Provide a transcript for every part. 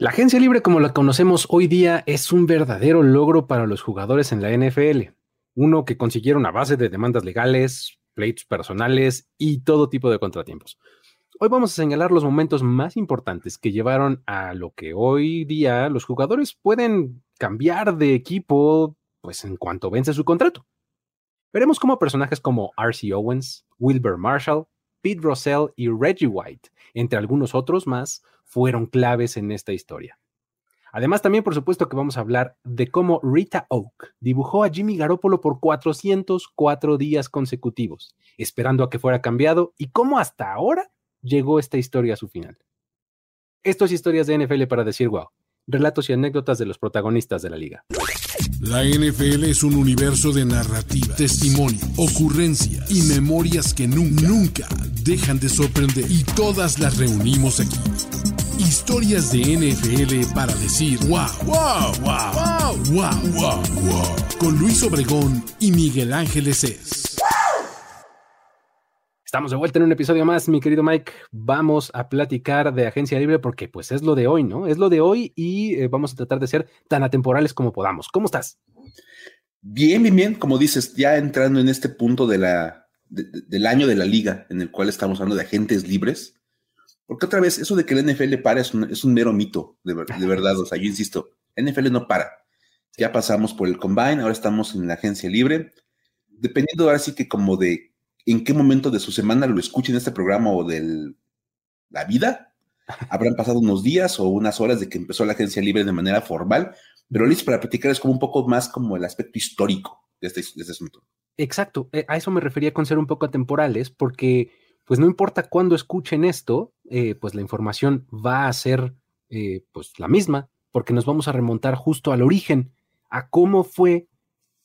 La agencia libre como la conocemos hoy día es un verdadero logro para los jugadores en la NFL. Uno que consiguieron a base de demandas legales, pleitos personales y todo tipo de contratiempos. Hoy vamos a señalar los momentos más importantes que llevaron a lo que hoy día los jugadores pueden cambiar de equipo pues en cuanto vence su contrato. Veremos cómo personajes como R.C. Owens, Wilbur Marshall, Pete Russell y Reggie White, entre algunos otros más, fueron claves en esta historia. Además, también por supuesto que vamos a hablar de cómo Rita Oak dibujó a Jimmy Garoppolo por 404 días consecutivos, esperando a que fuera cambiado y cómo hasta ahora llegó esta historia a su final. Esto es historias de NFL para decir wow, relatos y anécdotas de los protagonistas de la liga. La NFL es un universo de narrativa, testimonio, ocurrencia y memorias que nunca, nunca dejan de sorprender y todas las reunimos aquí Historias de NFL para decir wow, wow, wow, wow, wow, wow, wow. Con Luis Obregón y Miguel Ángeles es. Estamos de vuelta en un episodio más, mi querido Mike. Vamos a platicar de agencia libre porque pues es lo de hoy, ¿no? Es lo de hoy y eh, vamos a tratar de ser tan atemporales como podamos. ¿Cómo estás? Bien, bien, bien. Como dices, ya entrando en este punto de la, del año de la liga en el cual estamos hablando de agentes libres porque otra vez, eso de que el NFL para es un, mero mito, de, verdad. O sea, yo insisto, NFL no para. Ya pasamos por el combine, ahora estamos en la agencia libre. Dependiendo ahora sí que como de en qué momento de su semana lo escuchen este programa o de la vida, habrán pasado unos días o unas horas de que empezó la agencia libre de manera formal, pero listo para platicar es como un poco más como el aspecto histórico de este, de este asunto. Exacto, eh, a eso me refería con ser un poco atemporales, porque pues no importa cuándo escuchen esto, eh, pues la información va a ser eh, pues la misma, porque nos vamos a remontar justo al origen, a cómo fue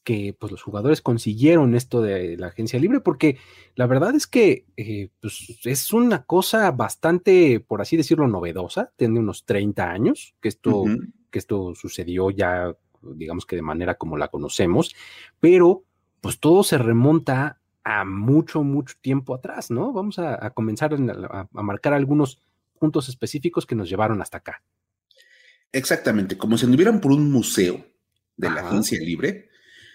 que pues, los jugadores consiguieron esto de la agencia libre, porque la verdad es que eh, pues, es una cosa bastante, por así decirlo, novedosa, tiene unos 30 años que esto, que esto sucedió ya, digamos que de manera como la conocemos, pero pues todo se remonta a mucho, mucho tiempo atrás, ¿no? Vamos a, comenzar a, marcar algunos puntos específicos que nos llevaron hasta acá. Exactamente, como si anduvieran por un museo de la agencia libre,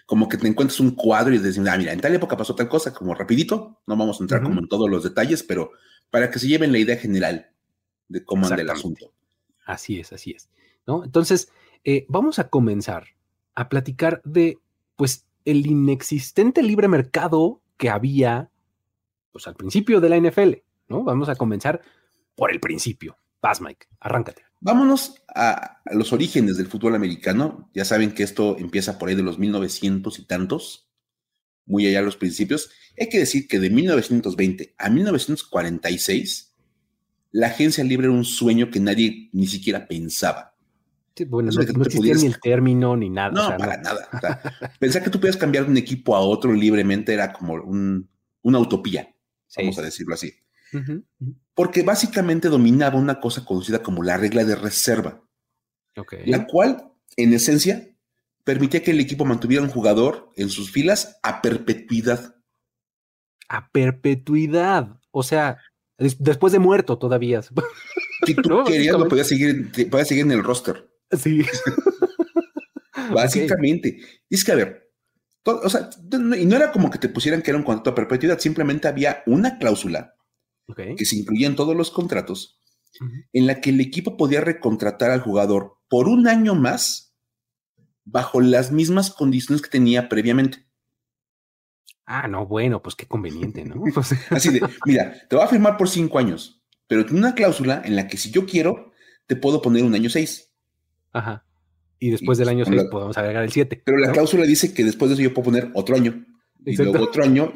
como que te encuentras un cuadro y dices, ah, mira, en tal época pasó tal cosa, como rapidito, no vamos a entrar como en todos los detalles, pero para que se lleven la idea general de cómo anda el asunto. Así es, así es, ¿no? Entonces, eh, vamos a comenzar a platicar de, pues, el inexistente libre mercado que había pues al principio de la NFL, ¿no? Vamos a comenzar por el principio. Paz, Mike, arráncate. Vámonos a, los orígenes del fútbol americano. Ya saben que esto empieza por ahí de los 1900 y tantos, muy allá los principios. Hay que decir que de 1920 a 1946, la agencia libre era un sueño que nadie ni siquiera pensaba bueno, no, existía ni el término ni nada. No, para nada. pensar que tú puedes cambiar de un equipo a otro libremente era como una utopía, vamos a decirlo así. Porque básicamente dominaba una cosa conocida como la regla de reserva, la cual, en esencia, permitía que el equipo mantuviera un jugador en sus filas a perpetuidad. A perpetuidad. O sea, después de muerto todavía. Si tú querías, lo podías seguir, podías seguir en el roster. Sí. Básicamente. Es que, a ver, o sea, y no era como que te pusieran que era un contrato a perpetuidad, simplemente había una cláusula que se incluía en todos los contratos en la que el equipo podía recontratar al jugador por un año más bajo las mismas condiciones que tenía previamente. Ah, no, bueno, pues qué conveniente, ¿no? Pues Así de, mira, te voy a firmar por cinco años, pero tiene una cláusula en la que si yo quiero, te puedo poner un año seis. Ajá. Y después del año 6 podemos agregar el 7. Pero la cláusula dice que después de eso yo puedo poner otro año. Y luego otro año.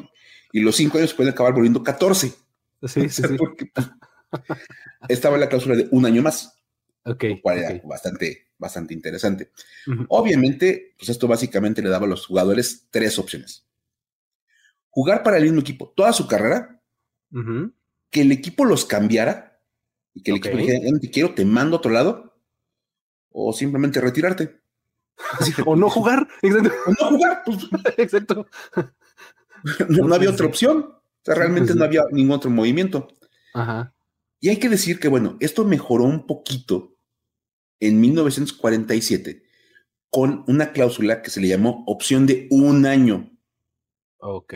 Y los 5 años pueden acabar volviendo 14. Sí, sí, sí. estaba la cláusula de un año más. Ok. Cual bastante, bastante interesante. Obviamente, pues esto básicamente le daba a los jugadores tres opciones. Jugar para el mismo equipo toda su carrera, que el equipo los cambiara y que el equipo dijera, te quiero, te mando a otro lado, o simplemente retirarte. o no jugar. Exacto. O no jugar. Pues. Exacto. No, había otra opción. O sea, realmente no había ningún otro movimiento. Ajá. Y hay que decir que, bueno, esto mejoró un poquito en 1947 con una cláusula que se le llamó opción de un año. Ok,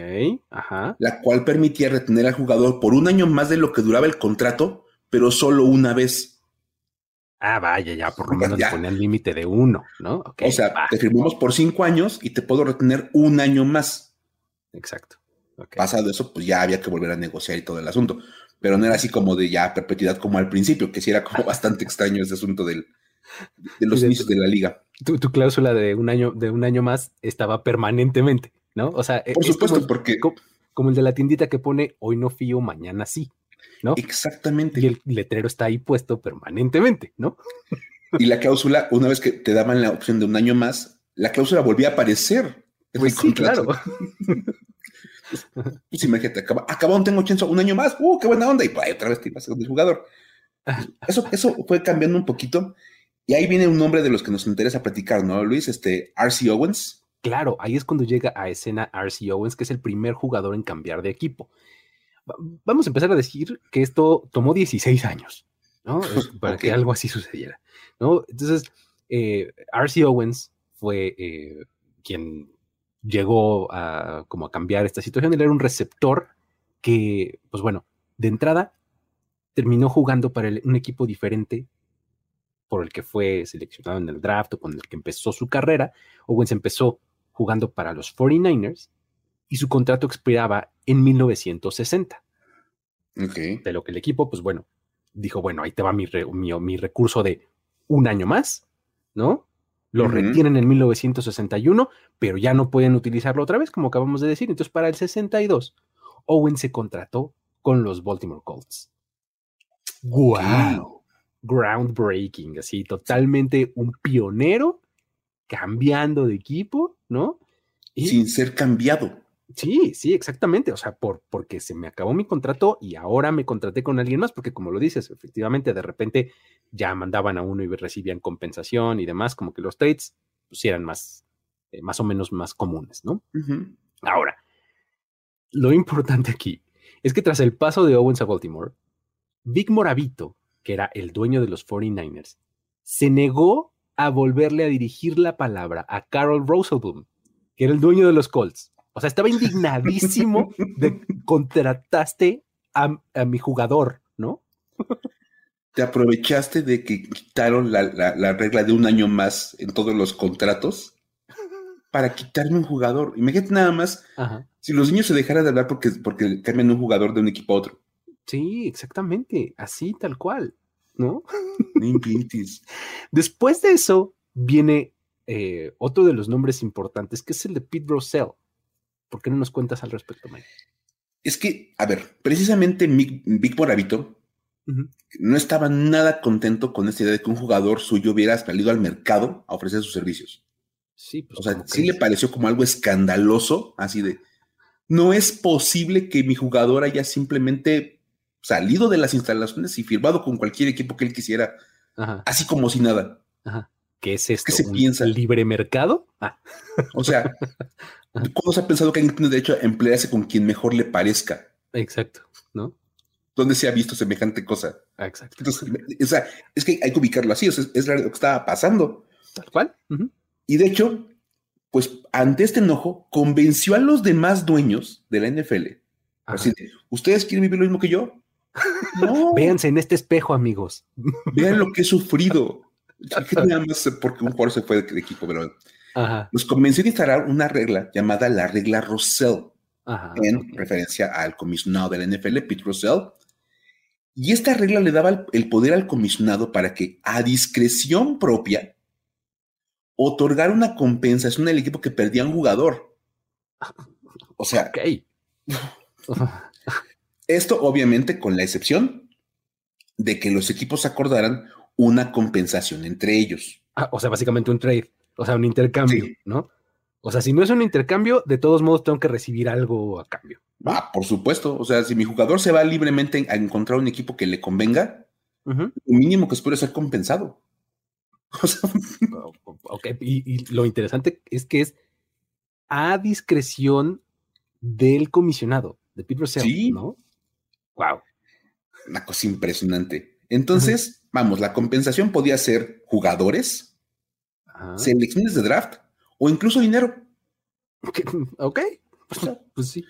ajá. La cual permitía retener al jugador por un año más de lo que duraba el contrato, pero solo una vez. Ah, vaya, ya por lo menos le ponían límite de uno, ¿no? o sea, te firmamos por cinco años y te puedo retener un año más. Exacto. Pasado eso, pues ya había que volver a negociar y todo el asunto. Pero no era así como de ya perpetuidad como al principio, que sí era como bastante extraño ese asunto del, de los inicios de la liga. Tu, cláusula de un año, de un año más estaba permanentemente, ¿no? O sea, por supuesto, porque como, el de la tiendita que pone hoy no fío, mañana sí, ¿no? Exactamente. Y el letrero está ahí puesto permanentemente, ¿no? Y la cláusula, una vez que te daban la opción de un año más, la cláusula volvía a aparecer. Pues sí, claro. pues imagínate, acabó, tengo chance un año más, ¡uh, qué buena onda! Y pues, otra vez te ibas el jugador. Eso, eso fue cambiando un poquito. Y ahí viene un nombre de los que nos interesa platicar, ¿no, Luis? Este, R.C. Owens. Claro, ahí es cuando llega a escena R.C. Owens, que es el primer jugador en cambiar de equipo. Vamos a empezar a decir que esto tomó 16 años, ¿no? Para que algo así sucediera, ¿no? Entonces, eh, R.C. Owens fue eh, quien llegó a como a cambiar esta situación. Él era un receptor que, pues bueno, de entrada terminó jugando para un equipo diferente por el que fue seleccionado en el draft o con el que empezó su carrera, Owens empezó jugando para los 49ers y su contrato expiraba en 1960. De lo que el equipo, pues bueno, dijo, bueno, ahí te va mi, mi, recurso de un año más, ¿no? Lo retienen en 1961, pero ya no pueden utilizarlo otra vez, como acabamos de decir. Entonces, para el 62, Owen se contrató con los Baltimore Colts. ¡Guau! groundbreaking, así totalmente un pionero cambiando de equipo, ¿no? Sin ser cambiado. Sí, sí, exactamente. O sea, por, porque se me acabó mi contrato y ahora me contraté con alguien más, porque como lo dices, efectivamente, de repente ya mandaban a uno y recibían compensación y demás, como que los trades pues, eran más, eh, más o menos más comunes, ¿no? Ahora, lo importante aquí es que tras el paso de Owens a Baltimore, Vic Moravito que era el dueño de los 49ers, se negó a volverle a dirigir la palabra a Carol Rosenblum, que era el dueño de los Colts. O sea, estaba indignadísimo de contrataste a, mi jugador, ¿no? Te aprovechaste de que quitaron la, regla de un año más en todos los contratos para quitarme un jugador. Imagínate nada más si los niños se dejaran de hablar porque, porque cambian un jugador de un equipo a otro. Sí, exactamente, así tal cual, ¿no? Después de eso viene eh, otro de los nombres importantes, que es el de Pete Russell. ¿Por qué no nos cuentas al respecto, Mike? Es que, a ver, precisamente Vic Moravito no estaba nada contento con esta idea de que un jugador suyo hubiera salido al mercado a ofrecer sus servicios. Sí, pues, o sea, sí le pareció como algo escandaloso, así de, no es posible que mi jugador haya simplemente salido de las instalaciones y firmado con cualquier equipo que él quisiera, así como si nada. ¿Qué es esto? ¿Qué se piensa? ¿Libre mercado? Ah. O sea, ¿cómo se ha pensado que alguien tiene derecho a emplearse con quien mejor le parezca? Exacto, ¿no? ¿Dónde se ha visto semejante cosa? Exacto. Entonces, o sea, es que hay que ubicarlo así, o sea, es, lo que estaba pasando. Tal cual. Y de hecho, pues ante este enojo, convenció a los demás dueños de la NFL. Así ¿ustedes quieren vivir lo mismo que yo? Véanse en este espejo, amigos. Vean lo que he sufrido. Nada más porque un jugador se fue de equipo, pero nos convenció de instalar una regla llamada la regla Russell, en referencia al comisionado de la NFL, Pete Russell. Y esta regla le daba el poder al comisionado para que, a discreción propia, otorgar una compensación al equipo que perdía un jugador. O sea, Esto obviamente con la excepción de que los equipos acordaran una compensación entre ellos. Ah, o sea, básicamente un trade, o sea, un intercambio, ¿no? O sea, si no es un intercambio, de todos modos tengo que recibir algo a cambio. Ah, por supuesto. O sea, si mi jugador se va libremente a encontrar un equipo que le convenga, lo mínimo que espero ser compensado. ok, y, lo interesante es que es a discreción del comisionado, de Pete Russell, ¿no? Wow. Una cosa impresionante. Entonces, vamos, la compensación podía ser jugadores, selecciones de draft o incluso dinero. Ok, pues, sí.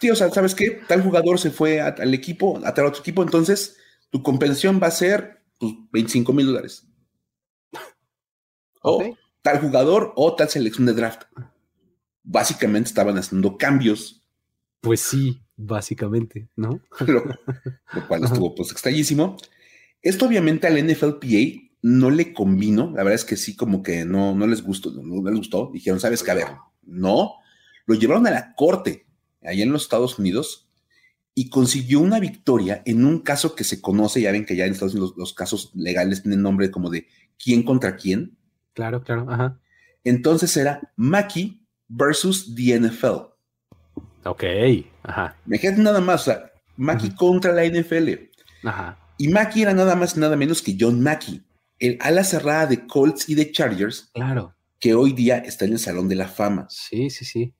Sí, o sea, ¿sabes qué? Tal jugador se fue al equipo, a tal otro equipo, entonces tu compensación va a ser pues, 25 mil dólares. O tal jugador o tal selección de draft. Básicamente estaban haciendo cambios. Pues sí, básicamente, ¿no? lo, cual estuvo pues extrañísimo. Esto obviamente al NFLPA no le convino, la verdad es que sí, como que no, no les gustó, no, les gustó, dijeron, sabes qué, a ver, no, lo llevaron a la corte, allá en los Estados Unidos, y consiguió una victoria en un caso que se conoce, ya ven que ya en Estados Unidos los, casos legales tienen nombre como de quién contra quién. Claro, claro, ajá. Entonces era Mackey versus the NFL. Ok, ajá. Me quedé nada más, o sea, Mackey contra la NFL. Ajá. Y Mackey era nada más y nada menos que John Mackey, el ala cerrada de Colts y de Chargers. Claro. Que hoy día está en el Salón de la Fama. Sí, sí, sí.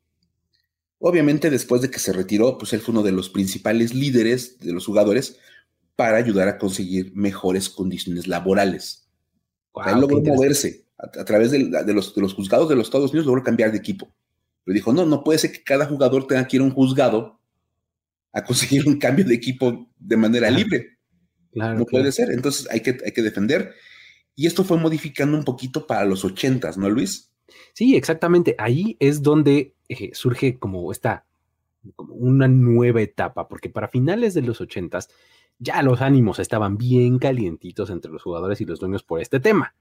Obviamente, después de que se retiró, pues él fue uno de los principales líderes de los jugadores para ayudar a conseguir mejores condiciones laborales. él logró moverse a, través de, los, de, los, juzgados de los Estados Unidos, logró cambiar de equipo. Pero dijo, no, no puede ser que cada jugador tenga que ir a un juzgado a conseguir un cambio de equipo de manera libre no puede ser. Entonces hay que, hay que defender. Y esto fue modificando un poquito para los ochentas, ¿no, Luis? Sí, exactamente. Ahí es donde eh, surge como esta, como una nueva etapa, porque para finales de los ochentas ya los ánimos estaban bien calientitos entre los jugadores y los dueños por este tema.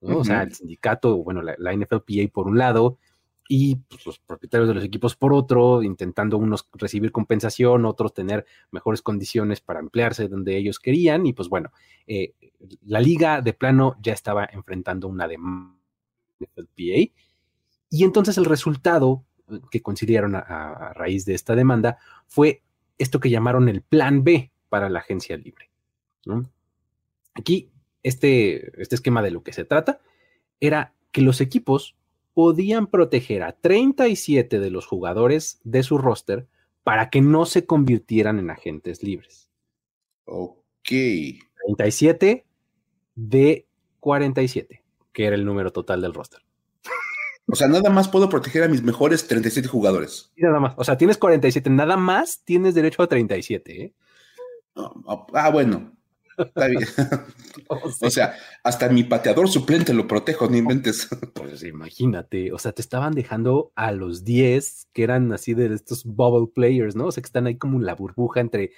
O sea, el sindicato, bueno, la, la NFLPA por un lado, y pues, los propietarios de los equipos por otro, intentando unos recibir compensación, otros tener mejores condiciones para emplearse donde ellos querían. Y pues bueno, eh, la liga de plano ya estaba enfrentando una demanda de FLPA. Y entonces el resultado eh, que consideraron a, raíz de esta demanda fue esto que llamaron el plan B para la agencia libre. Aquí, este, este esquema de lo que se trata era que los equipos podían proteger a 37 de los jugadores de su roster para que no se convirtieran en agentes libres. Ok. 37 de 47, que era el número total del roster. O sea, nada más puedo proteger a mis mejores 37 jugadores. nada más. O sea, tienes 47, nada más tienes derecho a 37. ¿eh? ah, bueno. Está bien. o sea, hasta mi pateador suplente lo protejo, no inventes. Pues imagínate, o sea, te estaban dejando a los 10 que eran así de estos bubble players, ¿no? O sea, que están ahí como en la burbuja entre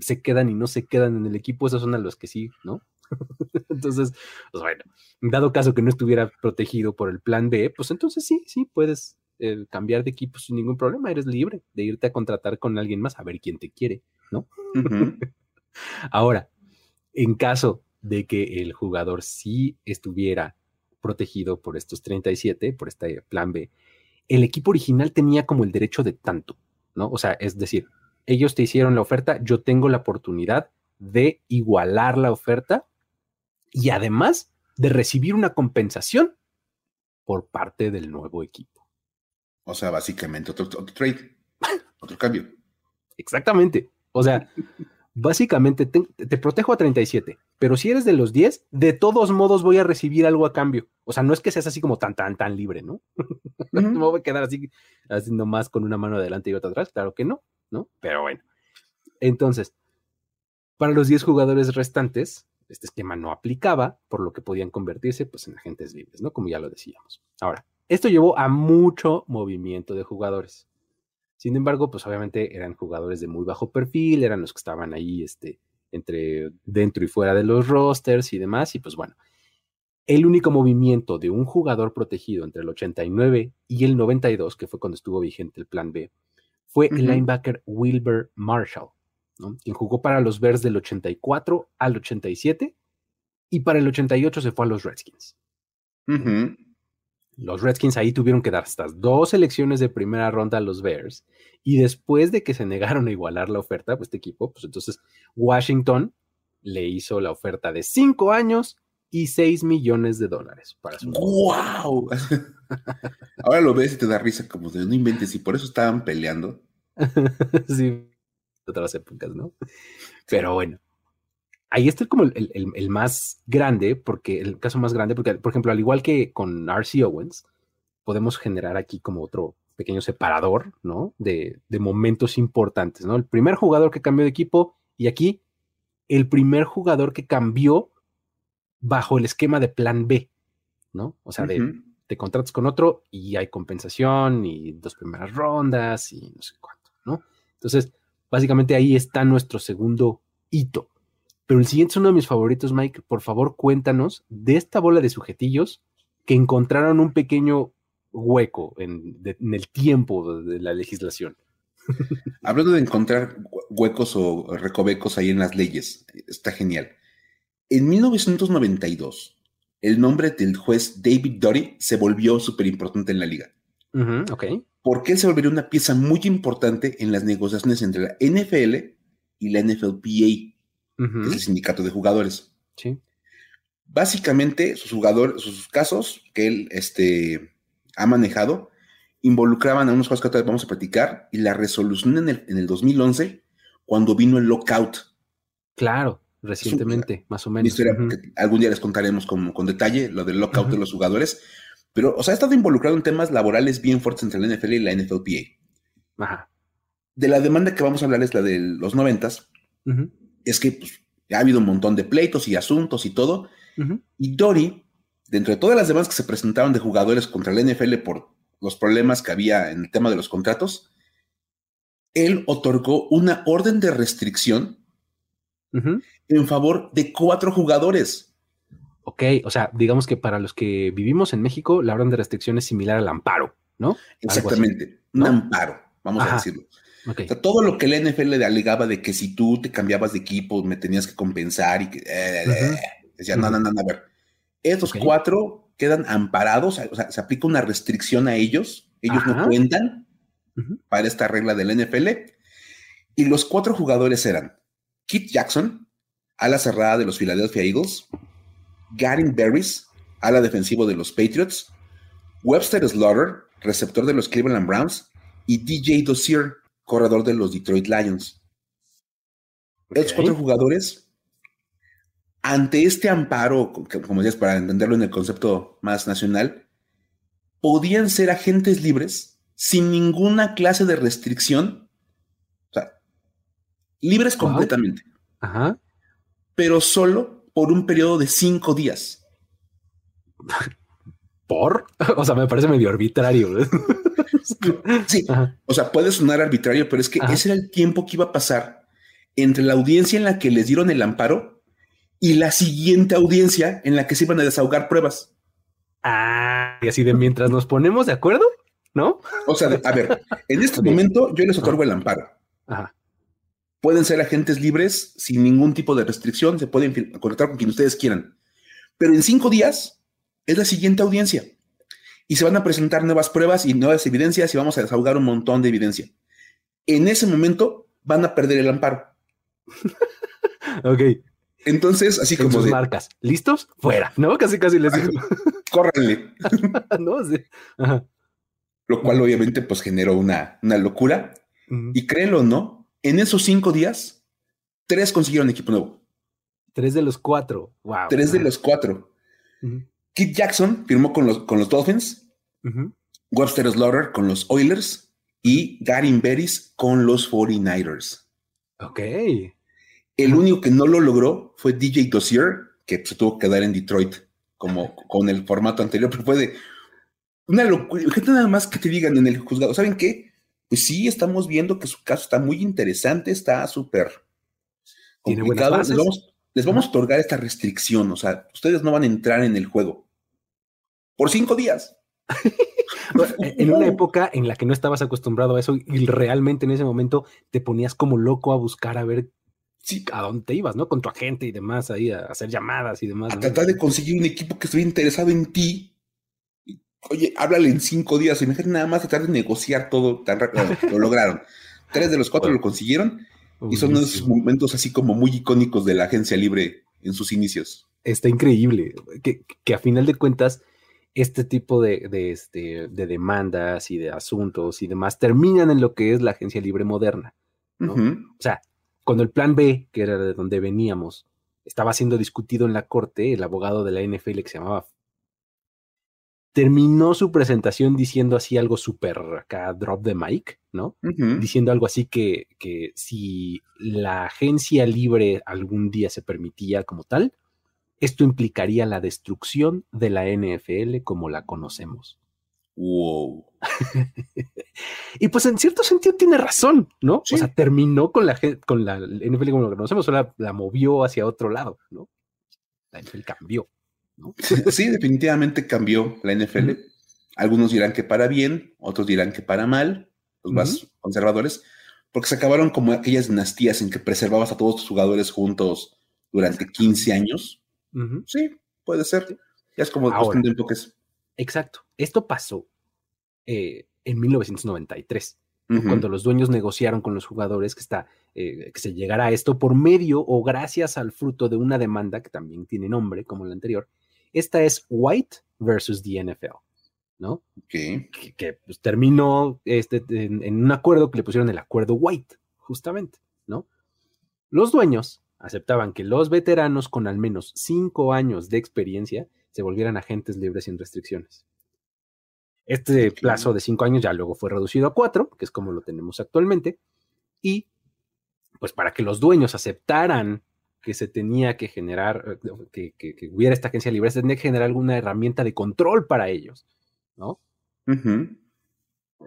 se quedan y no se quedan en el equipo, esos son a los que sí, ¿no? entonces, pues bueno, dado caso que no estuviera protegido por el plan B, pues entonces sí, sí, puedes eh, cambiar de equipo sin ningún problema, eres libre de irte a contratar con alguien más a ver quién te quiere, ¿no? Ahora, en caso de que el jugador sí estuviera protegido por estos 37, por este plan B, el equipo original tenía como el derecho de tanto, ¿no? O sea, es decir, ellos te hicieron la oferta, yo tengo la oportunidad de igualar la oferta y además de recibir una compensación por parte del nuevo equipo. O sea, básicamente otro, otro trade, otro cambio. Exactamente. O sea, básicamente te, protejo a 37, pero si eres de los 10, de todos modos voy a recibir algo a cambio. O sea, no es que seas así como tan, tan, tan libre, ¿no? no me voy a quedar así haciendo más con una mano adelante y otra atrás, claro que no, ¿no? Pero bueno. Entonces, para los 10 jugadores restantes, este esquema no aplicaba, por lo que podían convertirse pues, en agentes libres, ¿no? Como ya lo decíamos. Ahora, esto llevó a mucho movimiento de jugadores. Sin embargo, pues obviamente eran jugadores de muy bajo perfil, eran los que estaban ahí este, entre dentro y fuera de los rosters y demás. Y pues bueno, el único movimiento de un jugador protegido entre el 89 y el 92, que fue cuando estuvo vigente el plan B, fue el linebacker Wilbur Marshall, quien jugó para los Bears del 84 al 87 y para el 88 se fue a los Redskins. Los Redskins ahí tuvieron que dar estas dos elecciones de primera ronda a los Bears. Y después de que se negaron a igualar la oferta, pues este equipo, pues entonces Washington le hizo la oferta de cinco años y seis millones de dólares para su. ¡Wow! Ahora lo ves y te da risa, como de no inventes, y por eso estaban peleando. sí, otras épocas, ¿no? Pero bueno, ahí está como el, más grande, porque el caso más grande, porque, por ejemplo, al igual que con RC Owens, podemos generar aquí como otro pequeño separador, ¿no? De, de momentos importantes, ¿no? El primer jugador que cambió de equipo y aquí el primer jugador que cambió bajo el esquema de plan B, ¿no? O sea, de te contratas con otro y hay compensación y dos primeras rondas y no sé cuánto, ¿no? Entonces, básicamente ahí está nuestro segundo hito. Pero el siguiente es uno de mis favoritos, Mike. Por favor, cuéntanos de esta bola de sujetillos que encontraron un pequeño hueco en, el tiempo de la legislación. Hablando de encontrar huecos o recovecos ahí en las leyes, está genial. En 1992, el nombre del juez David Dory se volvió súper importante en la liga. Porque él se volvería una pieza muy importante en las negociaciones entre la NFL y la NFLPA, es el sindicato de jugadores. Sí. Básicamente, sus jugadores, sus casos que él este, ha manejado involucraban a unos juegos que vamos a platicar y la resolución en el, en el 2011 cuando vino el lockout. Claro recientemente, más o menos. Historia que algún día les contaremos con, con detalle, lo del lockout de los jugadores. Pero, o sea, ha estado involucrado en temas laborales bien fuertes entre la NFL y la NFLPA. Ajá. De la demanda que vamos a hablar es la de los noventas. Es que pues, ha habido un montón de pleitos y asuntos y todo. Y Dory, dentro de todas las demandas que se presentaron de jugadores contra la NFL por los problemas que había en el tema de los contratos, él otorgó una orden de restricción en favor de cuatro jugadores. Ok, o sea, digamos que para los que vivimos en México, la orden de restricción es similar al amparo, ¿no? Exactamente, un amparo, vamos a decirlo. O sea, todo lo que la NFL le alegaba de que si tú te cambiabas de equipo me tenías que compensar y que eh, decía, no, no, no, a ver. Estos cuatro quedan amparados, o sea, se aplica una restricción a ellos, ellos no cuentan para esta regla del NFL. Y los cuatro jugadores eran Keith Jackson, ala cerrada de los Philadelphia Eagles, Garin Berries, ala defensivo de los Patriots, Webster Slaughter, receptor de los Cleveland Browns, y DJ Dozier, corredor de los Detroit Lions. Estos cuatro jugadores, ante este amparo, como decías, para entenderlo en el concepto más nacional, podían ser agentes libres sin ninguna clase de restricción libres completamente. Ajá. Pero solo por un periodo de cinco días. ¿Por? O sea, me parece medio arbitrario. sí, o sea, puede sonar arbitrario, pero es que ese era el tiempo que iba a pasar entre la audiencia en la que les dieron el amparo y la siguiente audiencia en la que se iban a desahogar pruebas. Ah, y así de mientras nos ponemos de acuerdo, ¿no? O sea, a ver, en este momento yo les otorgo el amparo. Ajá pueden ser agentes libres sin ningún tipo de restricción, se pueden conectar con quien ustedes quieran. Pero en cinco días es la siguiente audiencia y se van a presentar nuevas pruebas y nuevas evidencias y vamos a desahogar un montón de evidencia. En ese momento van a perder el amparo. ok. Entonces, así como. Sus marcas. ¿Listos? Fuera, ¿no? Casi, casi les digo. Córrenle. no, sí. Lo cual, obviamente, pues generó una, una locura. Y créelo o no, en esos cinco días, tres consiguieron equipo nuevo. Tres de los cuatro. Wow. Tres de los cuatro. Kit Jackson firmó con los, con los Dolphins. Webster Slaughter con los Oilers. Y Garin Beris con los 49ers. Ok. El único que no lo logró fue DJ Dozier, que se tuvo que quedar en Detroit como con el formato anterior, pero fue de una locura. Gente nada más que te digan en el juzgado, ¿saben qué? pues sí, estamos viendo que su caso está muy interesante, está súper complicado. Les vamos, les vamos a otorgar esta restricción, o sea, ustedes no van a entrar en el juego por cinco días. en una época en la que no estabas acostumbrado a eso y realmente en ese momento te ponías como loco a buscar a ver a dónde te ibas, ¿no? Con tu agente y demás, ahí a hacer llamadas y demás. A tratar de conseguir un equipo que estuviera interesado en ti Oye, háblale en cinco días. Imagínate nada más tratar de negociar todo tan rápido. Lo lograron. Tres de los cuatro lo consiguieron y son unos momentos así como muy icónicos de la agencia libre en sus inicios. Está increíble que, a final de cuentas este tipo de, este, de demandas y de asuntos y demás terminan en lo que es la agencia libre moderna. O sea, cuando el plan B, que era de donde veníamos, estaba siendo discutido en la corte, el abogado de la NFL que se llamaba terminó su presentación diciendo así algo súper acá, drop the mic, ¿no? Diciendo algo así que, que si la agencia libre algún día se permitía como tal, esto implicaría la destrucción de la NFL como la conocemos. Wow. y pues en cierto sentido tiene razón, ¿no? O sea, terminó con la, con la NFL como la conocemos, o la, la movió hacia otro lado, ¿no? La NFL cambió. Sí, definitivamente cambió la NFL. Algunos dirán que para bien, otros dirán que para mal, los más conservadores, porque se acabaron como aquellas dinastías en que preservabas a todos tus jugadores juntos durante 15 años. Sí, puede ser. Ya es como Ahora, enfoques. Exacto. Esto pasó eh, en 1993, cuando los dueños negociaron con los jugadores que, está, eh, que se llegara a esto por medio o gracias al fruto de una demanda que también tiene nombre, como la anterior, esta es White versus the NFL, ¿no? Que, pues, terminó este, en, un acuerdo que le pusieron el acuerdo White, justamente, ¿no? Los dueños aceptaban que los veteranos con al menos cinco años de experiencia se volvieran agentes libres sin restricciones. Este plazo de cinco años ya luego fue reducido a cuatro, que es como lo tenemos actualmente, y pues para que los dueños aceptaran que se tenía que generar, eh, que, hubiera esta agencia libre, se tenía que generar alguna herramienta de control para ellos, ¿no?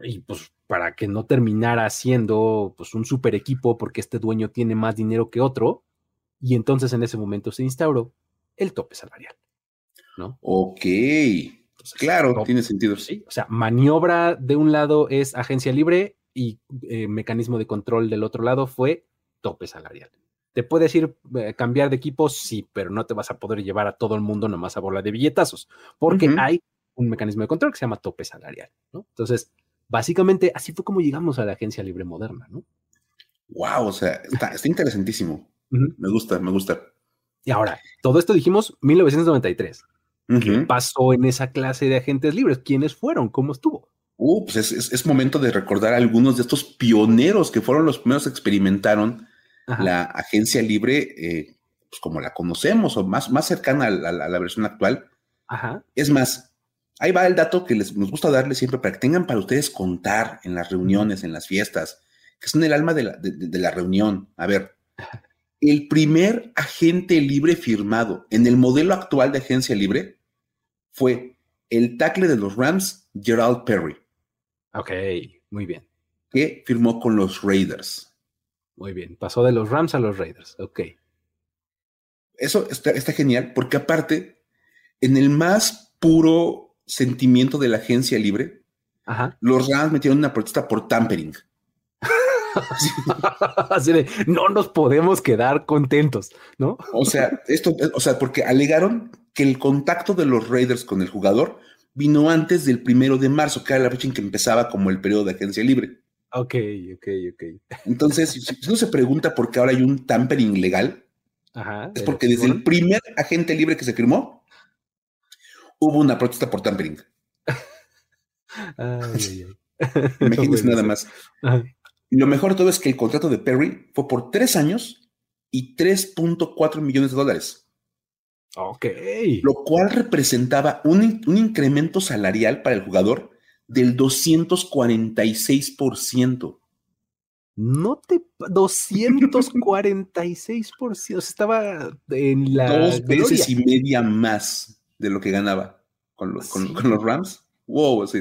Y pues para que no terminara siendo pues un super equipo porque este dueño tiene más dinero que otro, y entonces en ese momento se instauró el tope salarial, ¿no? Ok. claro, tiene sentido. Sí, o sea, maniobra de un lado es agencia libre y eh, mecanismo de control del otro lado fue tope salarial. Te puedes ir eh, cambiar de equipo, sí, pero no te vas a poder llevar a todo el mundo nomás a bola de billetazos, porque hay un mecanismo de control que se llama tope salarial, ¿no? Entonces, básicamente, así fue como llegamos a la agencia libre moderna, ¿no? Wow, o sea, está, interesantísimo. Me gusta, me gusta. Y ahora, todo esto dijimos 1993. ¿Qué pasó en esa clase de agentes libres? ¿Quiénes fueron? ¿Cómo estuvo? Uh, pues es, es, momento de recordar a algunos de estos pioneros que fueron los primeros que experimentaron la agencia libre, eh, pues como la conocemos o más, más cercana a la, versión actual. Es más, ahí va el dato que les, nos gusta darle siempre para que tengan para ustedes contar en las reuniones, en las fiestas, que son el alma de la, de la reunión. A ver, el primer agente libre firmado en el modelo actual de agencia libre fue el tackle de los Rams, Gerald Perry. Ok, muy bien. Que firmó con los Raiders. Muy bien, pasó de los Rams a los Raiders, ok. Eso está, genial porque aparte, en el más puro sentimiento de la agencia libre, los Rams metieron una protesta por tampering. Así de, no nos podemos quedar contentos, ¿no? O sea, esto, o sea, porque alegaron que el contacto de los Raiders con el jugador vino antes del primero de marzo, que era la fecha en que empezaba como el periodo de agencia libre. Ok, ok, ok. Entonces, si uno se pregunta por qué ahora hay un tampering legal, es porque desde el primer agente libre que se firmó, hubo una protesta por tampering. Imagínense nada más. Y lo mejor de todo es que el contrato de Perry fue por tres años y 3.4 millones de dólares. Ok. Lo cual representaba un, un incremento salarial para el jugador del 246%. No te. 246%. Estaba en la. Dos veces y media más de lo que ganaba con los, con, los Rams. Wow, así.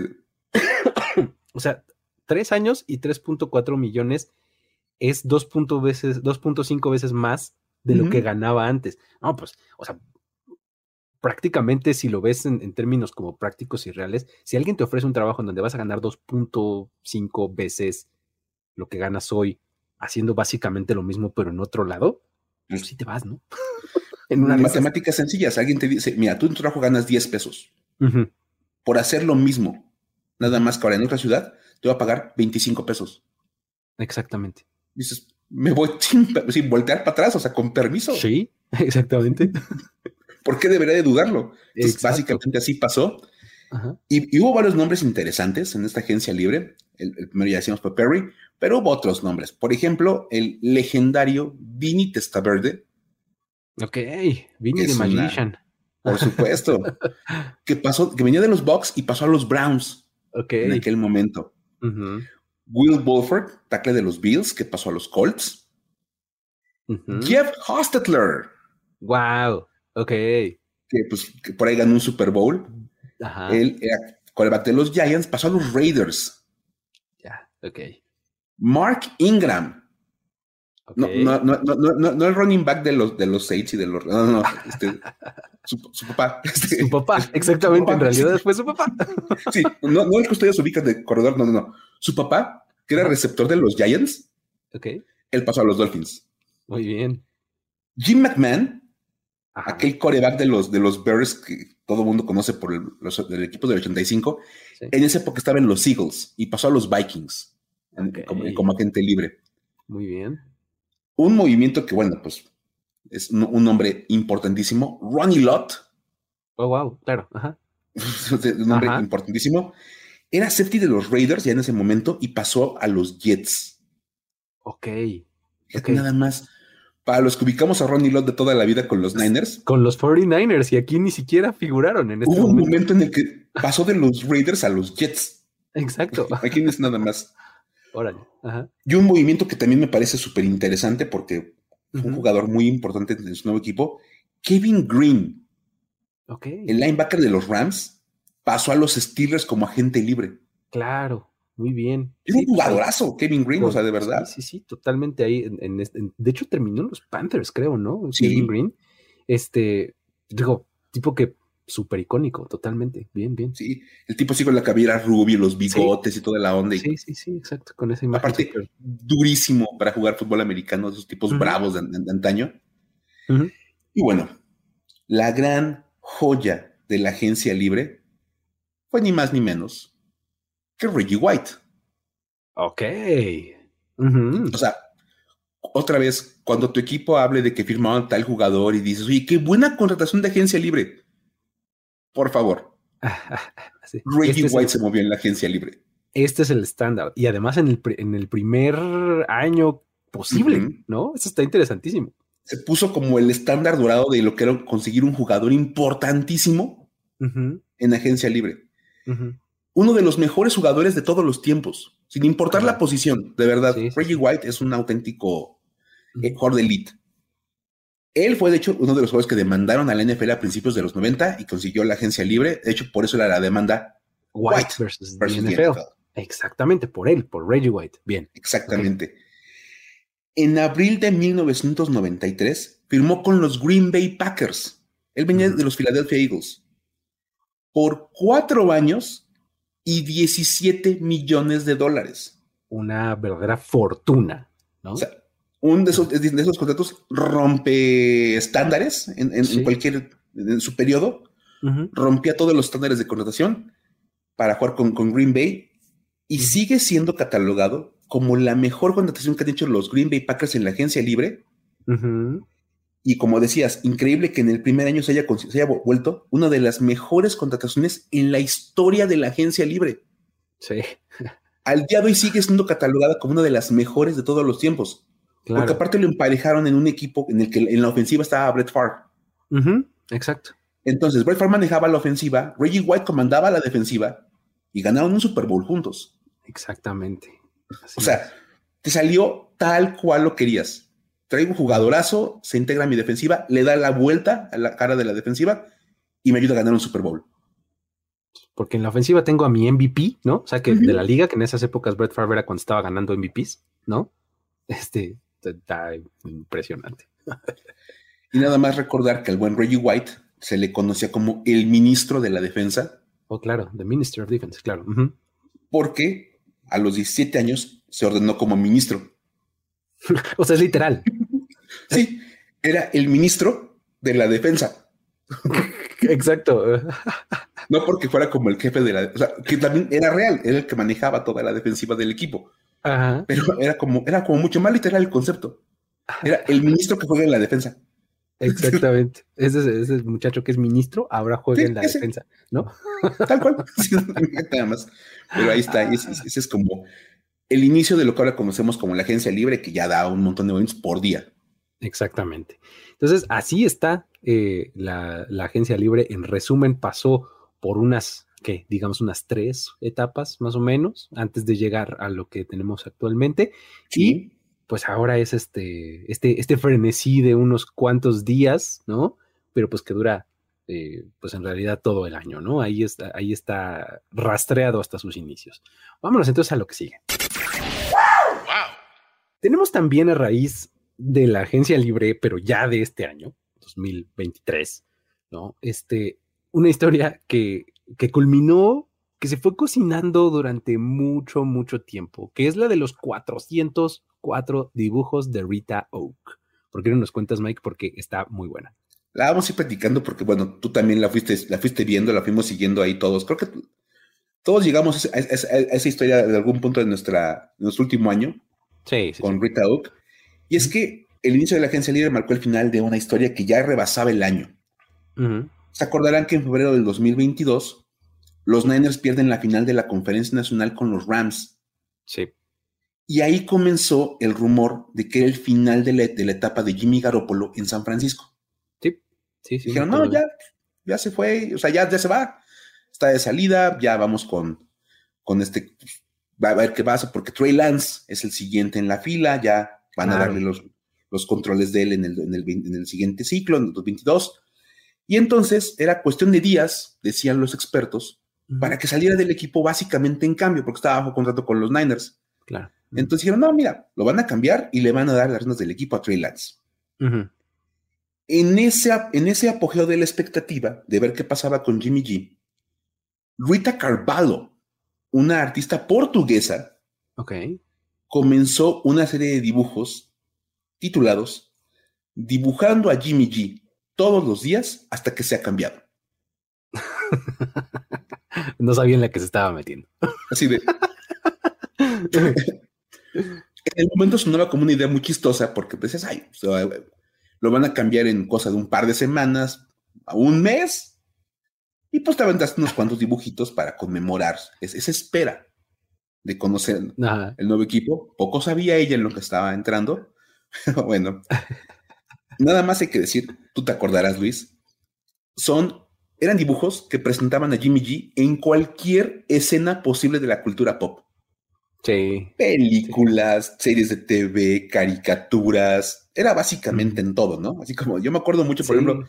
o sea, tres años y 3.4 millones es 2.5 veces, veces más de lo que ganaba antes. No, pues, o sea, prácticamente si lo ves en, términos como prácticos y reales, si alguien te ofrece un trabajo en donde vas a ganar 2.5 veces lo que ganas hoy, haciendo básicamente lo mismo pero en otro lado, pues sí te vas, ¿no? en una matemáticas sencillas, alguien te dice, mira, tú en tu trabajo ganas 10 pesos por hacer lo mismo, nada más que ahora en otra ciudad, te va a pagar 25 pesos. Exactamente. Dices, me voy sin, sin voltear para atrás, o sea, con permiso. Sí, exactamente. ¿Por qué debería de dudarlo? básicamente así pasó. Y, hubo varios nombres interesantes en esta agencia libre. El, primero ya decíamos fue Perry, pero hubo otros nombres. Por ejemplo, el legendario Vini Testaverde, Ok, vine de Magician. por supuesto. que pasó, que venía de los Bucks y pasó a los Browns. Ok. En aquel momento. Will Bulford, tackle de los Bills, que pasó a los Colts. Jeff Hostetler. Wow. Ok. Que pues que por ahí ganó un Super Bowl. Ajá. Él era coreback de los Giants, pasó a los Raiders. Ya, ok. Mark Ingram. No, no, no, no, no, el running back de los, de los Saints y de los. No, no, este, su, papá. Este, su papá, exactamente. En realidad fue su papá. Sí, no, no el que ustedes ubican de corredor, no, no, no. Su papá, que era receptor de los Giants. Ok. Él pasó a los Dolphins. Muy bien. Jim McMahon, aquel coreback de los, de los Bears que todo el mundo conoce por el, los, equipo del 85, en esa época estaba en los Eagles y pasó a los Vikings como agente libre. Muy bien un movimiento que, bueno, pues es un, nombre importantísimo. Ronnie Lott. Oh, wow, claro. Ajá. un nombre importantísimo. Era safety de los Raiders ya en ese momento y pasó a los Jets. Ok. Nada más. Para los que ubicamos a Ronnie Lott de toda la vida con los Niners. Con los 49ers y aquí ni siquiera figuraron en este Hubo un momento en el que pasó de los Raiders a los Jets. Exacto. Aquí no es nada más. Órale. Y un movimiento que también me parece súper interesante porque fue un jugador muy importante en su nuevo equipo, Kevin Green. Ok. El linebacker de los Rams pasó a los Steelers como agente libre. Claro, muy bien. Es un jugadorazo, Kevin Green, o sea, de verdad. Sí, sí, totalmente ahí. de hecho, terminó en los Panthers, creo, ¿no? Kevin Green. Este, digo, tipo que súper icónico, totalmente. Bien, bien. Sí, el tipo sí con la cabellera rubia, los bigotes y toda la onda. sí, sí, sí, exacto, con esa imagen. Aparte, durísimo para jugar fútbol americano, esos tipos bravos de, antaño. Y bueno, la gran joya de la agencia libre fue ni más ni menos que Reggie White. Ok. O sea, otra vez, cuando tu equipo hable de que firmaron tal jugador y dices, oye, qué buena contratación de agencia libre por favor. Reggie este White se movió en la agencia libre. Este es el estándar. Y además en el, en el primer año posible, ¿no? Eso está interesantísimo. Se puso como el estándar dorado de lo que era conseguir un jugador importantísimo en agencia libre. Uno de los mejores jugadores de todos los tiempos, sin importar la posición, de verdad. Reggie White es un auténtico eh, jugador de elite. Él fue, de hecho, uno de los jugadores que demandaron a la NFL a principios de los 90 y consiguió la agencia libre. De hecho, por eso era la demanda White, versus, NFL. Exactamente, por él, por Reggie White. Bien. Exactamente. En abril de 1993 firmó con los Green Bay Packers. Él venía de los Philadelphia Eagles. Por cuatro años y 17 millones de dólares. Una verdadera fortuna, ¿no? O sea, un de esos, de esos contratos rompe estándares en, cualquier, en su periodo, rompía todos los estándares de contratación para jugar con, con Green Bay y sigue siendo catalogado como la mejor contratación que han hecho los Green Bay Packers en la agencia libre. Y como decías, increíble que en el primer año se haya, se haya vuelto una de las mejores contrataciones en la historia de la agencia libre. Sí. Al día de hoy sigue siendo catalogada como una de las mejores de todos los tiempos. Porque aparte lo emparejaron en un equipo en el que en la ofensiva estaba Brett Favre. Exacto. Entonces, Brett Favre manejaba la ofensiva, Reggie White comandaba la defensiva y ganaron un Super Bowl juntos. Exactamente. o sea, te salió tal cual lo querías. Traigo un jugadorazo, se integra a mi defensiva, le da la vuelta a la cara de la defensiva y me ayuda a ganar un Super Bowl. Porque en la ofensiva tengo a mi MVP, ¿no? O sea, que de la liga, que en esas épocas Brett Favre era cuando estaba ganando MVPs, ¿no? Este, está impresionante. y nada más recordar que al buen Reggie White se le conocía como el ministro de la defensa. Oh, claro, the Minister of Defense, claro. Porque a los 17 años se ordenó como ministro. o sea, es literal. sí, era el ministro de la defensa. Exacto. no porque fuera como el jefe de la... O sea, que también era real, era el que manejaba toda la defensiva del equipo. Pero era como, era como mucho más literal el concepto. Era el ministro que juega en la defensa. Exactamente. Ese, ese muchacho que es ministro ahora juega en la defensa, ¿no? Tal cual. nada más. Pero ahí está. Ese, es como el inicio de lo que ahora conocemos como la agencia libre, que ya da un montón de eventos por día. Exactamente. Entonces, así está eh, la, agencia libre. En resumen, pasó por unas, que digamos, unas tres etapas más o menos antes de llegar a lo que tenemos actualmente. Y pues ahora es este, este, este frenesí de unos cuantos días, ¿no? Pero pues que dura, eh, pues en realidad todo el año, ¿no? Ahí está, ahí está rastreado hasta sus inicios. Vámonos entonces a lo que sigue. Tenemos también a raíz de la agencia libre, pero ya de este año, 2023, ¿no? Este, una historia que, que culminó, que se fue cocinando durante mucho, mucho tiempo, que es la de los 404 dibujos de Rita Oak. ¿Por qué no nos cuentas, Mike? Porque está muy buena. La vamos a ir platicando porque, bueno, tú también la fuiste, la fuiste viendo, la fuimos siguiendo ahí todos. Creo que todos llegamos a, esa historia de algún punto de nuestra, nuestro último año sí, con Rita Oak. Y es que el inicio de la agencia libre marcó el final de una historia que ya rebasaba el año. Se acordarán que en febrero del 2022 los Niners pierden la final de la conferencia nacional con los Rams. Sí. Y ahí comenzó el rumor de que era el final de la, etapa de Jimmy Garoppolo en San Francisco. Sí, sí, sí. Dijeron, no, ya, ya se fue, o sea, ya, ya se va, está de salida, ya vamos con, con este, va a ver qué pasa, porque Trey Lance es el siguiente en la fila, ya van a darle los, los controles de él en el, en el, en el siguiente ciclo, en el 2022. Y entonces era cuestión de días, decían los expertos, para que saliera del equipo básicamente en cambio, porque estaba bajo contrato con los Niners. Claro. Entonces dijeron, no, mira, lo van a cambiar y le van a dar las riendas del equipo a Trey Lance. en, ese, en ese apogeo de la expectativa de ver qué pasaba con Jimmy G, Rita Carvalho, una artista portuguesa, okay. comenzó una serie de dibujos titulados Dibujando a Jimmy G todos los días hasta que se ha cambiado. no sabía en la que se estaba metiendo. Así de. en el momento sonaba como una idea muy chistosa porque pues ay, lo van a cambiar en cosa de un par de semanas a un mes. Y pues te aventaste unos cuantos dibujitos para conmemorar esa espera de conocer el nuevo equipo. Poco sabía ella en lo que estaba entrando. bueno, nada más hay que decir, tú te acordarás, Luis, son, eran dibujos que presentaban a Jimmy G en cualquier escena posible de la cultura pop. Sí. Películas, series de TV, caricaturas, era básicamente en todo, ¿no? Así como, yo me acuerdo mucho, por ejemplo,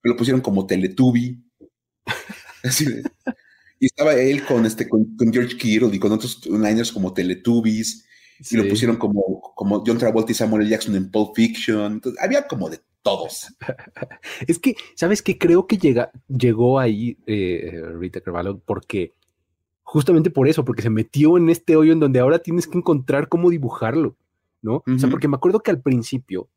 que lo pusieron como Teletubby. Y estaba él con este, con, George Kittle y con otros liners como Teletubbies y lo pusieron como, como John Travolta y Samuel L. Jackson en Pulp Fiction. había como de todos. es que, ¿sabes qué? Creo que llega, llegó ahí eh, Rita Carvalho porque justamente por eso, porque se metió en este hoyo en donde ahora tienes que encontrar cómo dibujarlo, ¿no? O sea, porque me acuerdo que al principio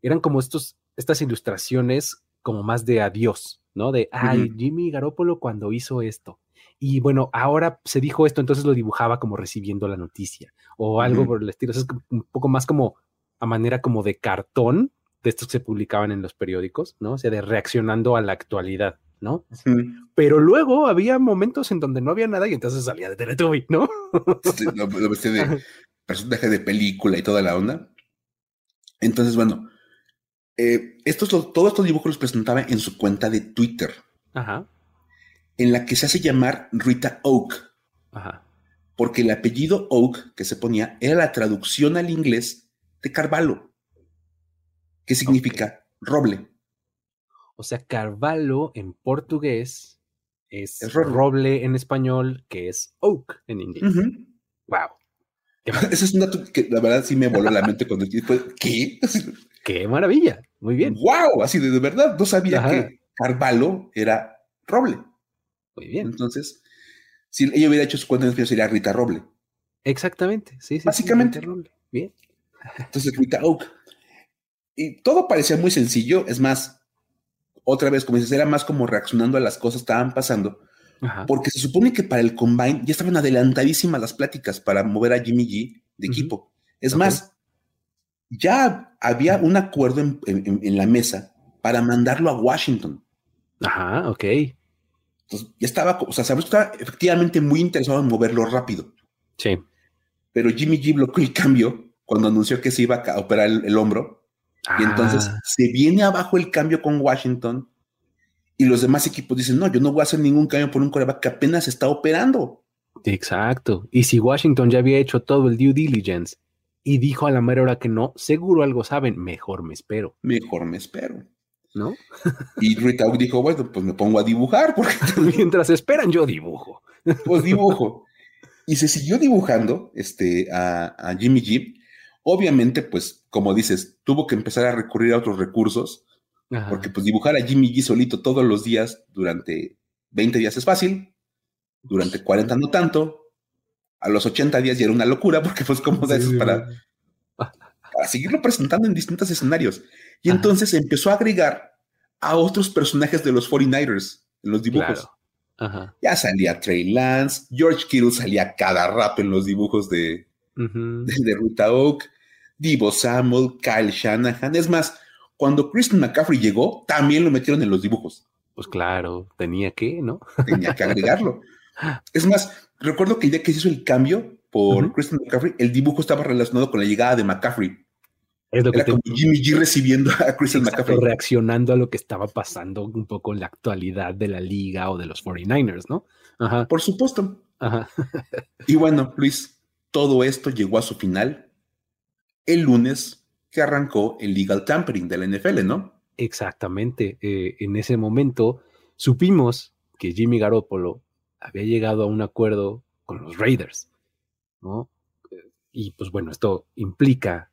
eran como estos, estas ilustraciones como más de adiós, ¿no? De, ay, Jimmy Garoppolo cuando hizo esto. Y bueno, ahora se dijo esto, entonces lo dibujaba como recibiendo la noticia o algo por el estilo. es un poco más como a manera como de cartón de estos que se publicaban en los periódicos, ¿no? O sea, de reaccionando a la actualidad, ¿no? Pero luego había momentos en donde no había nada y entonces salía de Teletubby, ¿no? lo, lo de personaje de película y toda la onda. Entonces, bueno, eh, estos, todos estos dibujos los presentaba en su cuenta de Twitter. Ajá en la que se hace llamar Rita Oak. Porque el apellido Oak que se ponía era la traducción al inglés de Carvalho, que significa roble. O sea, Carvalho en portugués es, roble. en español, que es oak en inglés. Wow. Ese es un dato que la verdad sí me voló la mente cuando después, ¿qué? Qué maravilla. Muy bien. Wow, así de, verdad no sabía que Carvalho era roble. Muy bien. Entonces, si ella hubiera hecho su cuenta de sería Rita Roble. Exactamente, sí, sí. Básicamente. Bien. Entonces, Rita Oak. Y todo parecía muy sencillo. Es más, otra vez, como dices, era más como reaccionando a las cosas que estaban pasando. Porque se supone que para el combine ya estaban adelantadísimas las pláticas para mover a Jimmy G de equipo. Es más, ya había un acuerdo en, la mesa para mandarlo a Washington. Ajá, ok. Entonces, ya estaba, o sea, sabes, estaba efectivamente muy interesado en moverlo rápido. Sí. Pero Jimmy G bloqueó el cambio cuando anunció que se iba a operar el, hombro. Y entonces Ah, se viene abajo el cambio con Washington y los demás equipos dicen, no, yo no voy a hacer ningún cambio por un coreback que apenas está operando. exacto. Y si Washington ya había hecho todo el due diligence y dijo a la mera hora que no, seguro algo saben, mejor me espero, Mejor me espero. ¿no? Y Rita Oak dijo, bueno, pues me pongo a dibujar porque Mientras esperan, yo dibujo. pues dibujo. Y se siguió dibujando este, a, a Jimmy G. Obviamente, pues, como dices, tuvo que empezar a recurrir a otros recursos, Ajá. porque pues dibujar a Jimmy G solito todos los días durante 20 días es fácil, durante 40 no tanto, a los 80 días ya era una locura, porque pues como Sí, para, para seguirlo presentando en distintos escenarios. Y Ajá. entonces empezó a agregar a otros personajes de los 49ers en los dibujos. Claro. Ajá. Ya salía Trey Lance, George Kittle salía cada rato en los dibujos de, de, de Rita Oak, Divo Samuel, Kyle Shanahan. Es más, cuando Christian McCaffrey llegó, también lo metieron en los dibujos. Pues claro, tenía que, ¿no? Tenía que agregarlo. Es más, recuerdo que el día que se hizo el cambio por Ujú. Christian McCaffrey, el dibujo estaba relacionado con la llegada de McCaffrey. Es lo que Era te como Jimmy G recibiendo a Christian Exacto, McCaffrey. reaccionando a lo que estaba pasando un poco en la actualidad de la liga o de los 49ers, ¿no? Ajá, Por supuesto. ajá. Y bueno, Luis, todo esto llegó a su final el lunes que arrancó el legal tampering de la NFL, ¿no? Exactamente. eh, en ese momento supimos que Jimmy Garoppolo había llegado a un acuerdo con los Raiders, ¿no? Eh, Y pues bueno, esto implica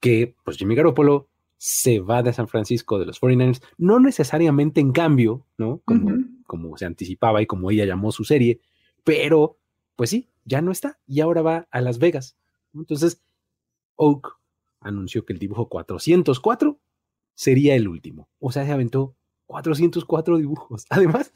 que pues Jimmy Garoppolo se va de San Francisco de los 49ers, no necesariamente en cambio, ¿no? Como, como se anticipaba y como ella llamó su serie, pero pues sí, ya no está y ahora va a Las Vegas. Entonces, Oak anunció que el dibujo 404 sería el último. O sea, se aventó 404 dibujos. Además,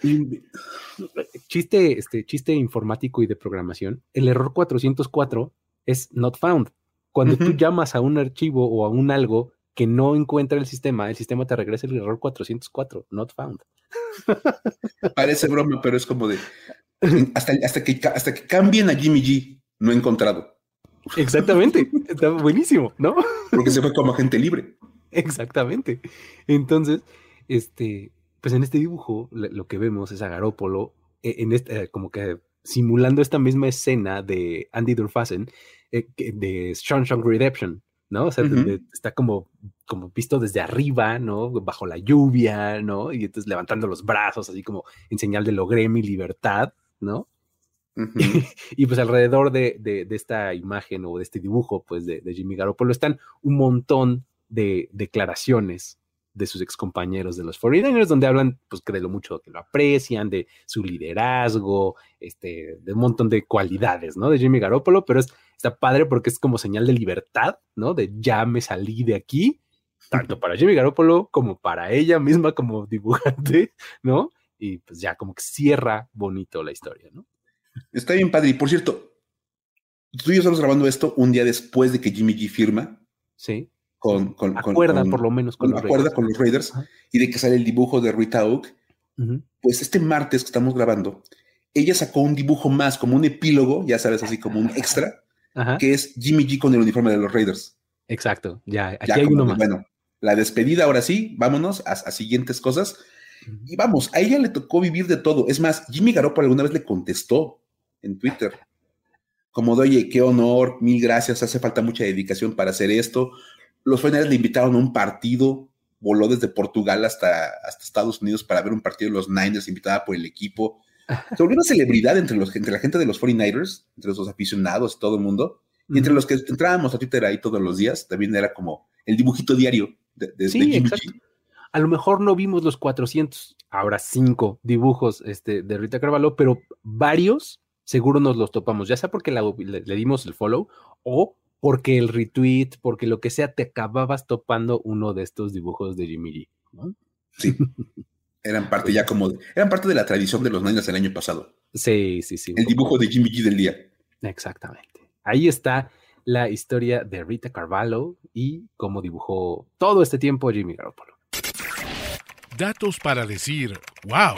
chiste, este, chiste informático y de programación, el error 404 es not found. Cuando tú Ujú. llamas a un archivo o a un algo que no encuentra el sistema, el sistema te regresa el error 404, not found. Parece broma, pero es como de hasta, hasta, que, hasta que cambien a Jimmy G, no he encontrado, Exactamente, está buenísimo, ¿no? porque se fue como agente libre. Exactamente. Entonces, este, pues en este dibujo lo que vemos es a Garópolo en este, eh, como que simulando esta misma escena de Andy Durfasen eh, de Shawshank Redemption, ¿no? O sea, está como, como visto desde arriba, ¿no? Bajo la lluvia, ¿no? Y entonces levantando los brazos, así como en señal de logré mi libertad, ¿no? Y pues alrededor de, de- de esta imagen o de este dibujo, pues de, de Jimmy Garoppolo están un montón de declaraciones de sus excompañeros de los 49ers, donde hablan pues que de lo mucho que lo aprecian, de su liderazgo, este, de un montón de cualidades, ¿no? De Jimmy Garoppolo, pero es, está padre porque es como señal de libertad, ¿no? De ya me salí de aquí, tanto para Jimmy Garoppolo como para ella misma como dibujante, ¿no? Y pues ya como que cierra bonito la historia, ¿no? Está bien padre. Y por cierto, tú y yo estamos grabando esto un día después de que Jimmy G firma Sí. Con, con, acuerda con- por lo menos con los acuerda Raiders. con los Raiders Ajá. y de que sale el dibujo de Rita Oak. Pues este martes que estamos grabando, ella sacó un dibujo más, como un epílogo, ya sabes, así como un extra, Ajá. que es Jimmy G con el uniforme de los Raiders. Exacto. Ya, aquí Ya hay uno más. Bueno, la despedida ahora sí, vámonos a, a siguientes cosas. Y vamos, a ella le tocó vivir de todo. Es más, Jimmy Garoppolo alguna vez le contestó en Twitter, como de, oye, qué honor, mil gracias, hace falta mucha dedicación para hacer esto. Los finales le invitaron a un partido, voló desde Portugal hasta, hasta Estados Unidos para ver un partido de los Niners, invitada por el equipo. Se volvió una celebridad entre, los, entre la gente de los 49ers, entre los aficionados todo el mundo. Y entre los que entrábamos a Twitter ahí todos los días, también era como el dibujito diario de, de- de Sí, Jimmy exacto. G. A lo mejor no vimos los 400, ahora cinco dibujos este, de Rita Carvalho, pero varios seguro nos los topamos, ya sea porque la- le, le dimos el follow o porque el retweet, porque lo que sea, te acababas topando uno de estos dibujos de Jimmy G. ¿no? Sí. Eran parte ya como, eran parte de la tradición de los Niners el año pasado. Sí, sí, sí. El dibujo de Jimmy G del día. Exactamente. Ahí está la historia de Rita Carvalho y cómo dibujó todo este tiempo Jimmy Garoppolo. Datos para decir, wow.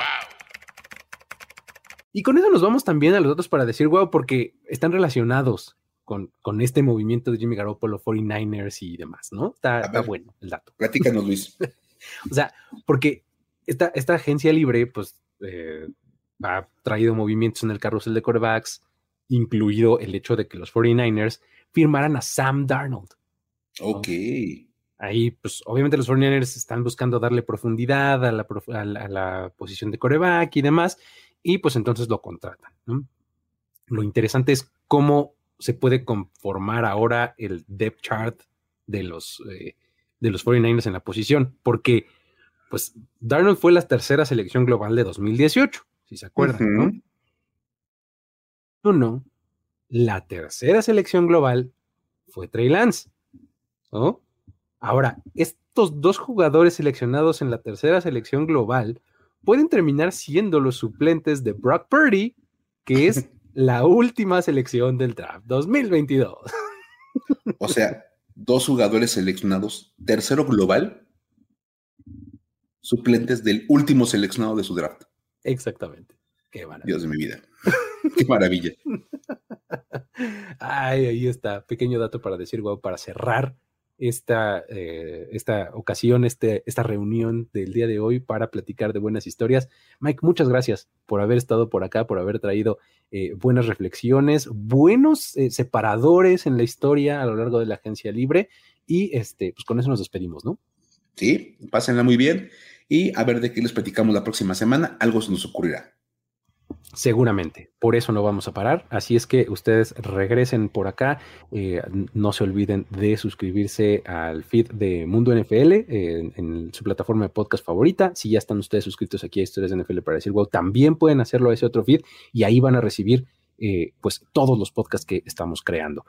Y con eso nos vamos también a los datos para decir, wow, porque están relacionados con, con este movimiento de Jimmy Garoppolo, 49ers y demás, ¿no? Está, está bueno el dato. Platícanos, Luis. o sea, porque esta, esta agencia libre, pues, eh, ha traído movimientos en el carrusel de corebacks, incluido el hecho de que los 49ers firmaran a Sam Darnold. Ok. Ahí, pues, obviamente los 49ers están buscando darle profundidad a la, a la, a la posición de coreback y demás, y pues entonces lo contratan. ¿no? Lo interesante es cómo se puede conformar ahora el depth chart de los, eh, de los 49ers en la posición, porque pues Darnold fue la tercera selección global de 2018, si se acuerdan, uh -huh. ¿no? No, no. La tercera selección global fue Trey Lance, ¿no? Ahora, estos dos jugadores seleccionados en la tercera selección global pueden terminar siendo los suplentes de Brock Purdy, que es la última selección del draft 2022. O sea, dos jugadores seleccionados, tercero global, suplentes del último seleccionado de su draft. Exactamente. Qué maravilla. Dios de mi vida. Qué maravilla. Ay, ahí está. Pequeño dato para decir, wow, para cerrar esta, eh, esta ocasión, este, esta reunión del día de hoy para platicar de buenas historias. Mike, muchas gracias por haber estado por acá, por haber traído eh, buenas reflexiones, buenos eh, separadores en la historia a lo largo de la agencia libre. Y este, pues con eso nos despedimos, ¿no? Sí, pásenla muy bien y a ver de qué les platicamos la próxima semana. Algo se nos ocurrirá. Seguramente, por eso no vamos a parar. Así es que ustedes regresen por acá. Eh, no se olviden de suscribirse al feed de Mundo NFL eh, en su plataforma de podcast favorita. Si ya están ustedes suscritos aquí a Historias de NFL para decir wow, también pueden hacerlo a ese otro feed y ahí van a recibir eh, pues todos los podcasts que estamos creando.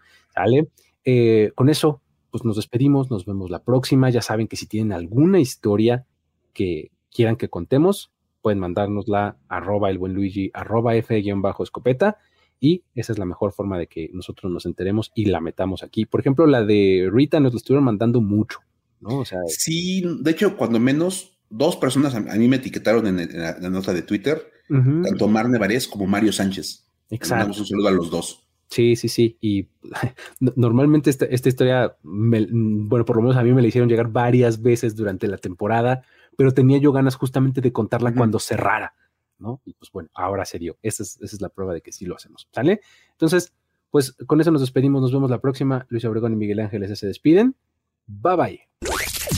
Eh, con eso, pues nos despedimos. Nos vemos la próxima. Ya saben que si tienen alguna historia que quieran que contemos, pueden mandárnosla arroba el buen Luigi, arroba F-escopeta y esa es la mejor forma de que nosotros nos enteremos y la metamos aquí. Por ejemplo, la de Rita nos la estuvieron mandando mucho, ¿no? O sea, sí, de hecho, cuando menos dos personas a, a mí me etiquetaron en, en, la, en, la, nota de Twitter, uh -huh. tanto Marne Varés como Mario Sánchez. Exacto. Un saludo a los dos. Sí, sí, sí. Y normalmente esta, esta historia, me, bueno, por lo menos a mí me la hicieron llegar varias veces durante la temporada pero tenía yo ganas justamente de contarla uh -huh. cuando cerrara, ¿no? Y pues bueno, ahora se dio. Esa es, esa es la prueba de que sí lo hacemos, ¿sale? Entonces, pues con eso nos despedimos, nos vemos la próxima. Luis Obregón y Miguel Ángeles se despiden. Bye bye.